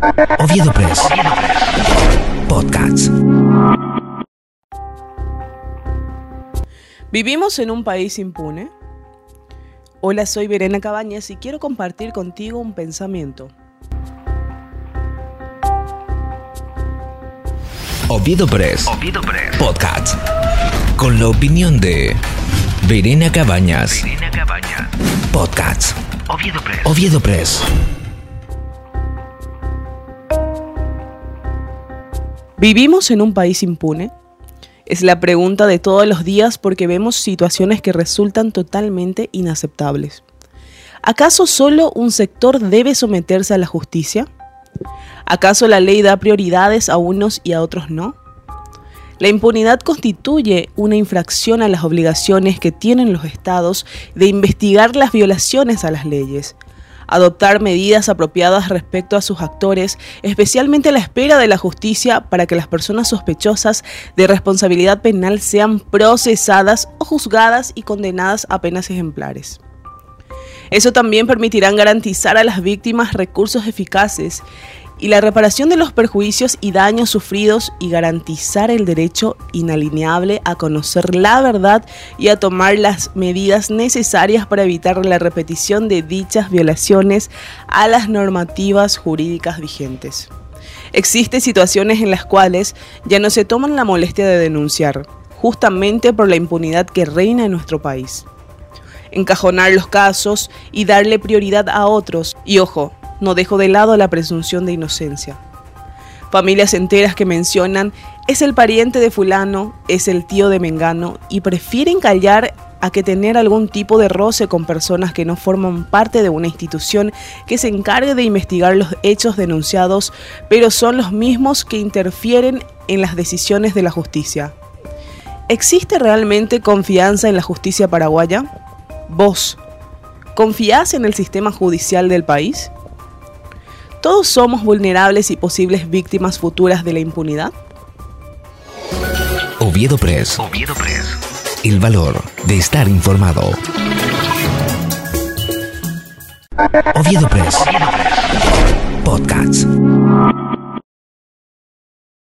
Oviedo Press. Podcast. ¿Vivimos en un país impune? Hola, soy Verena Cabañas y quiero compartir contigo un pensamiento. Oviedo Press. Podcast. Con la opinión de Verena Cabañas. Podcast. Oviedo Press. ¿Vivimos en un país impune? Es la pregunta de todos los días porque vemos situaciones que resultan totalmente inaceptables. ¿Acaso solo un sector debe someterse a la justicia? ¿Acaso la ley da prioridades a unos y a otros no? La impunidad constituye una infracción a las obligaciones que tienen los estados de investigar las violaciones a las leyes, adoptar medidas apropiadas respecto a sus actores, especialmente a la espera de la justicia para que las personas sospechosas de responsabilidad penal sean procesadas o juzgadas y condenadas a penas ejemplares. Eso también permitirá garantizar a las víctimas recursos eficaces y la reparación de los perjuicios y daños sufridos y garantizar el derecho inalineable a conocer la verdad y a tomar las medidas necesarias para evitar la repetición de dichas violaciones a las normativas jurídicas vigentes. Existen situaciones en las cuales ya no se toman la molestia de denunciar, justamente por la impunidad que reina en nuestro país. Encajonar los casos y darle prioridad a otros, y ojo, no dejo de lado la presunción de inocencia. Familias enteras que mencionan es el pariente de fulano, es el tío de Mengano y prefieren callar a que tener algún tipo de roce con personas que no forman parte de una institución que se encargue de investigar los hechos denunciados, pero son los mismos que interfieren en las decisiones de la justicia. ¿Existe realmente confianza en la justicia paraguaya? ¿Vos confías en el sistema judicial del país? ¿Todos somos vulnerables y posibles víctimas futuras de la impunidad? Oviedo Press. El valor de estar informado. Oviedo Press. Podcast.